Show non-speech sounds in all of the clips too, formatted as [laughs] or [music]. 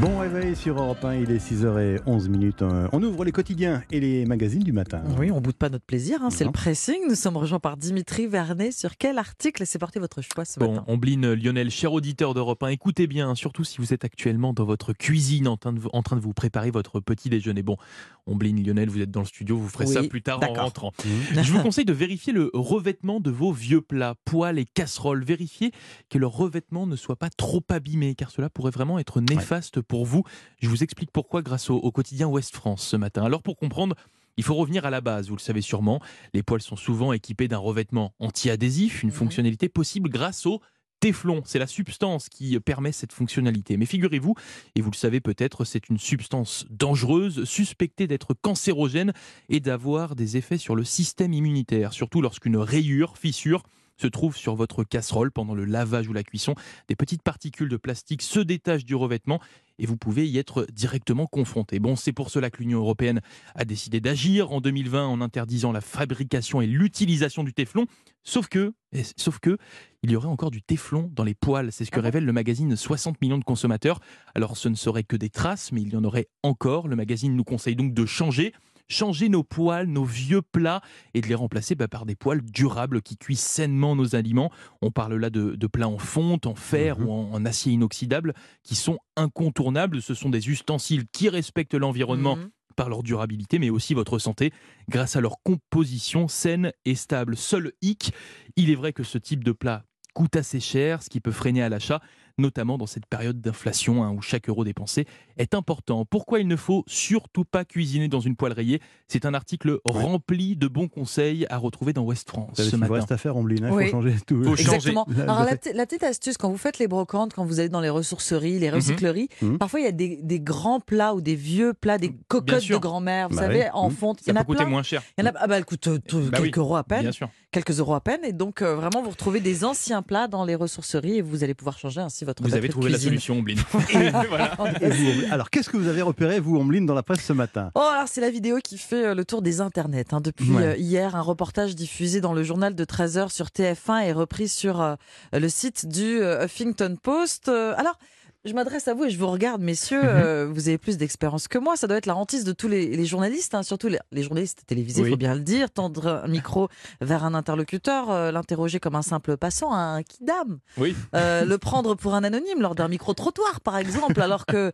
Bon réveil sur Europe 1, il est 6h11 minutes. Euh, On ouvre les quotidiens et les magazines du matin. Oui, on boude pas notre plaisir, hein, c'est le pressing. Nous sommes rejoints par Dimitri Vernet. Sur quel article s'est porté votre choix ce Bon, matin? Ombline Lionel, cher auditeur d'Europe 1, écoutez bien, surtout si vous êtes actuellement dans votre cuisine en train de, vous- en train de vous préparer votre petit déjeuner. Bon, Ombline Lionel, vous êtes dans le studio, vous ferez ça plus tard en rentrant. Mmh. [laughs] Je vous conseille de vérifier le revêtement de vos vieux plats, poêles et casseroles. Vérifiez que leur revêtement ne soit pas trop abîmé, car cela pourrait vraiment être néfaste pour vous. Je vous explique pourquoi grâce au, au quotidien Ouest France ce matin. Alors pour comprendre, il faut revenir à la base, vous le savez sûrement. Les poêles sont souvent équipés d'un revêtement anti-adhésif, une Mhm. fonctionnalité possible grâce au Téflon, c'est la substance qui permet cette fonctionnalité. Mais figurez-vous, et vous le savez peut-être, c'est une substance dangereuse, suspectée d'être cancérogène et d'avoir des effets sur le système immunitaire, surtout lorsqu'une rayure, fissure, se trouve sur votre casserole pendant le lavage ou la cuisson. Des petites particules de plastique se détachent du revêtement et vous pouvez y être directement confronté. Bon, c'est pour cela que l'Union européenne a décidé d'agir en 2020 en interdisant la fabrication et l'utilisation du téflon. Sauf que, et- sauf que, il y aurait encore du téflon dans les poêles. C'est ce que révèle le magazine 60 millions de consommateurs. Alors, ce ne serait que des traces, mais il y en aurait encore. Le magazine nous conseille donc de changer. Changer nos poêles, nos vieux plats, et de les remplacer bah, par des poêles durables qui cuisent sainement nos aliments. On parle là de, de plats en fonte, en fer Mhm. ou en, en acier inoxydable, qui sont incontournables. Ce sont des ustensiles qui respectent l'environnement Mhm. par leur durabilité, mais aussi votre santé, grâce à leur composition saine et stable. Seul hic, il est vrai que ce type de plat coûte assez cher, ce qui peut freiner à l'achat, notamment dans cette période d'inflation hein, où chaque euro dépensé est important. Pourquoi il ne faut surtout pas cuisiner dans une poêle rayée C'est un article rempli de bons conseils à retrouver dans West France ce matin. reste à faire, Ombline, il Oui. faut changer tout. Faut changer. Exactement. [laughs] La- Alors la- la, petite- astuce, quand vous faites les brocantes, quand vous allez dans les ressourceries, les recycleries, Mhm. parfois il y a des, des grands plats ou des vieux plats, des cocottes de grand-mère, vous Bah savez, oui. en Mhm. fonte. Il y Ça en peut a coûter plein. moins cher. Il y en a, ah bah, elle coûte euh, tout- Bah oui, quelques euros à peine. Bien sûr. Quelques euros à peine. Et donc, euh, vraiment, vous retrouvez des anciens plats dans les ressourceries et vous allez pouvoir changer ainsi votre Vous avez trouvé la solution, Ombline. [laughs] Voilà. [laughs] Alors, qu'est-ce que vous avez repéré, vous, Ombline, dans la presse ce matin? Oh, alors c'est la vidéo qui fait euh, le tour des internets. hein. Depuis Ouais. euh, hier, un reportage diffusé dans le journal de 13h sur TF1 est repris sur euh, le site du euh, Huffington Post. Euh, alors, je m'adresse à vous et je vous regarde, messieurs. Mhm. euh, vous avez plus d'expérience que moi. Ça doit être la hantise de tous les, les journalistes, hein, surtout les, les journalistes télévisés, il Oui. faut bien le dire. Tendre un micro vers un interlocuteur, euh, l'interroger comme un simple passant, un kidam. Oui. Euh, le prendre pour un anonyme lors d'un micro-trottoir, par exemple, alors que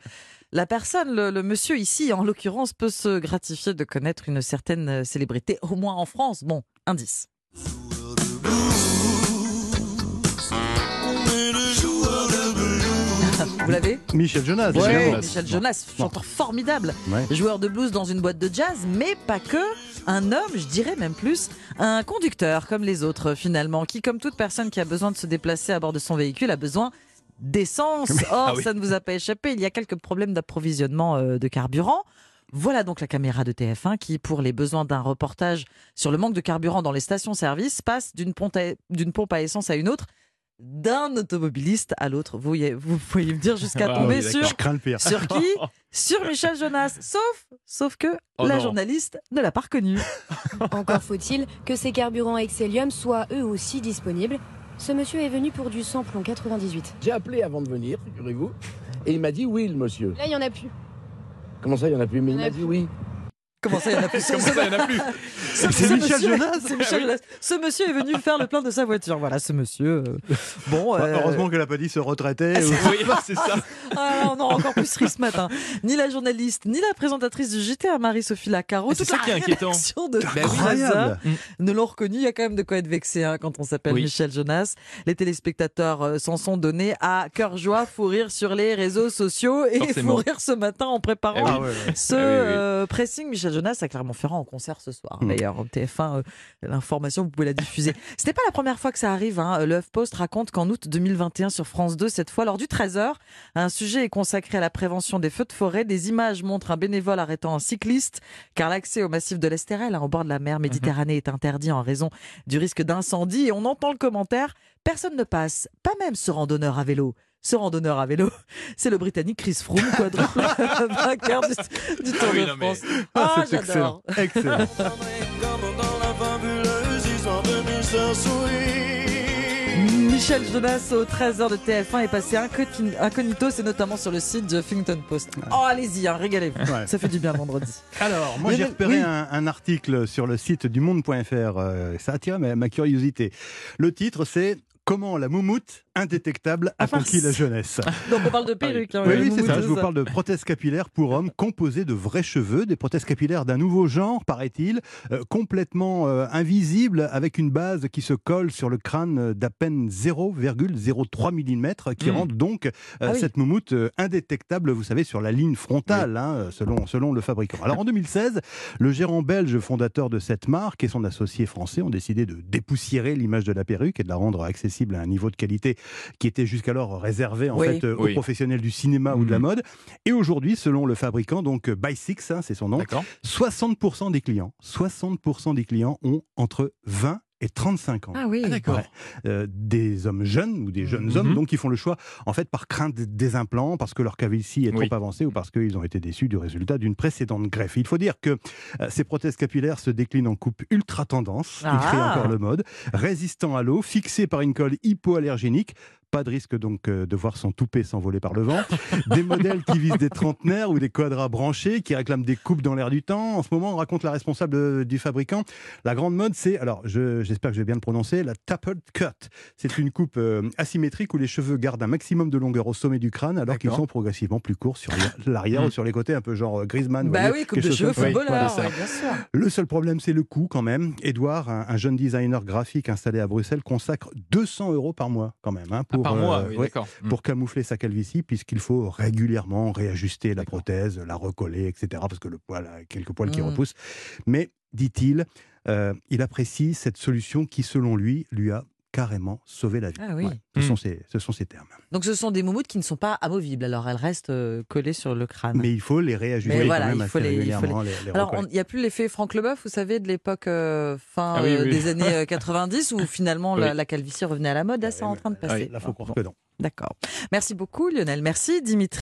la personne, le, le monsieur ici, en l'occurrence, peut se gratifier de connaître une certaine célébrité, au moins en France. Bon, indice. Vous l'avez Michel Jonas. Michel Jonas. Michel Jonas, chanteur formidable, Ouais. joueur de blues dans une boîte de jazz, mais pas que. Un homme, je dirais même plus, un conducteur comme les autres finalement, qui comme toute personne qui a besoin de se déplacer à bord de son véhicule a besoin d'essence. [laughs] Or, Ah oui. ça ne vous a pas échappé, il y a quelques problèmes d'approvisionnement euh, de carburant. Voilà donc la caméra de TF1 qui, pour les besoins d'un reportage sur le manque de carburant dans les stations-service, passe d'une pompe à essence à une autre, d'un automobiliste à l'autre. Vous, voyez- vous pouvez me dire jusqu'à Ah tomber oui, sur d'accord. Je crains le pire. sur qui? [laughs] Sur Michel Jonas. Sauf, sauf que Oh la non. journaliste ne l'a pas reconnu. [laughs] Encore faut-il que ces carburants Excellium soient eux aussi disponibles. Ce monsieur est venu pour du samplon 98. J'ai appelé avant de venir, figurez-vous, et il m'a dit oui, le monsieur. Là, il y en a plus. Comment ça, il y en a plus? Mais il Il m'a a dit plus. oui. Comment ça, il y en a plus [laughs] Comment ça, il n'y en a plus [laughs] Ce- C'est [laughs] ce Michel monsieur- Jonas C'est Michel Jonas. Ce monsieur est venu faire le plein de sa voiture. Voilà, ce monsieur. euh, Bon, Bah, euh, Heureusement qu'elle n'a pas dit se retraiter. ou- Oui, c'est ça. ah, on a encore plus ri ce matin. Ni la journaliste, ni la présentatrice du JT, Marie-Sophie Lacaro, Ah, c'est toute ça la qui est inquiétant. rédaction de Ben oui. Incroyable. ne l'ont reconnu. Il y a quand même de quoi être vexé hein, quand on s'appelle Oui. Michel Jonas. Les téléspectateurs euh, s'en sont donnés à cœur joie, fou rire sur les réseaux sociaux et Forcément. fou rire ce matin en préparant Eh oui. Ah ouais, ouais. ce Ah oui, oui. euh, pressing. Michel Jonas à Clermont-Ferrand en concert ce soir. Mm. D'ailleurs, en TF1, euh, l'information, vous pouvez la diffuser. [laughs] Ce n'est pas la première fois que ça arrive. Hein. Le HuffPost raconte qu'en août 2021 sur France 2, cette fois lors du 13h, un sujet est consacré à la prévention des feux de forêt. Des images montrent un bénévole arrêtant un cycliste car l'accès au massif de l'Estérel, hein, au bord de la mer Méditerranée, est interdit en raison du risque d'incendie. Et on entend le commentaire personne ne passe, pas même ce randonneur à vélo. Ce randonneur à vélo, [laughs] c'est le Britannique Chris Froome, quadruple [laughs] vainqueur du, du Tour Ah oui, de mais- France. Ah, Ah, excellent. Excellent. [laughs] Michel Jonas au 13h de TF1 est passé incogni- incognito, c'est notamment sur le site de Huffington Post. Oh, allez-y, hein, régalez-vous. Ouais. Ça fait du bien vendredi. Alors, moi j'ai repéré oui. un, un article sur le site du monde.fr. euh, ça attire ma, ma curiosité. Le titre c'est Comment la moumoute indétectable a Ah, mince. conquis la jeunesse. [laughs] Donc on parle de perruque. hein, Oui, oui, c'est ça. Je vous parle de prothèses capillaires pour hommes composées de vrais cheveux, des prothèses capillaires d'un nouveau genre, paraît-il, euh, complètement euh, invisibles, avec une base qui se colle sur le crâne d'à peine 0,03 mm, qui Mm. rendent donc euh, Ah oui. cette moumoute euh, indétectable, vous savez, sur la ligne frontale, hein, selon, selon le fabricant. Alors en 2016, le gérant belge fondateur de cette marque et son associé français ont décidé de dépoussiérer l'image de la perruque et de la rendre accessible à un niveau de qualité qui était jusqu'alors réservé en Oui. fait euh, aux Oui. professionnels du cinéma ou de la Mhm. mode. Et aujourd'hui, selon le fabricant, donc euh, By Six, hein, c'est son nom, D'accord. 60% des clients, 60% des clients ont entre 20 et 35 ans. Ah oui. Ah, d'accord. Ouais. Euh, des hommes jeunes ou des jeunes Mhm. hommes, donc qui font le choix en fait par crainte des implants, parce que leur calvitie est trop avancée ou parce qu'ils ont été déçus du résultat d'une précédente greffe. Il faut dire que euh, ces prothèses capillaires se déclinent en coupe ultra tendance, Ah. qui crée encore le mode, résistant à l'eau, fixé par une colle hypoallergénique. Pas de risque donc euh, de voir son toupet s'envoler par le vent. [laughs] Des modèles qui visent des trentenaires ou des quadras branchés, qui réclament des coupes dans l'air du temps. En ce moment, on raconte la responsable euh, du fabricant. La grande mode, c'est, alors je- j'espère que je vais bien le prononcer, la tapered cut. C'est une coupe euh, asymétrique où les cheveux gardent un maximum de longueur au sommet du crâne, alors qu'ils sont progressivement plus courts sur l'arrière Mm. ou sur les côtés, un peu genre Griezmann. Bah voyez, oui, coupe de cheveux footballeur, Voilà, ouais, bien sûr. le seul problème, c'est le coût quand même. Edouard, un, un jeune designer graphique installé à Bruxelles, consacre 200 euros par mois quand même. hein, pour, par mois, euh, oui, ouais, d'accord. Mm. pour camoufler sa calvitie, puisqu'il faut régulièrement réajuster la prothèse, la recoller, etc. Parce que le poil a quelques poils qui Mm. repoussent. Mais, dit-il, euh, il apprécie cette solution qui, selon lui, lui a carrément sauvé la vie. Ah oui. ce, Mm. sont ses, ce sont ses termes. Donc ce sont des moumoutes qui ne sont pas amovibles, alors elles restent euh, collées sur le crâne. Mais il faut les réajuster Mais quand voilà, même il assez les- il faut les- régulièrement. les- les Alors, il n'y a plus l'effet Franck Leboeuf, vous savez, de l'époque euh, fin Ah oui, euh, oui. des années [laughs] euh, 90, où finalement la, Oui. la calvitie revenait à la mode. Là, Ah c'est oui, en train de passer. Là, faut croire que non. D'accord. Merci beaucoup, Lionel. Merci, Dimitri.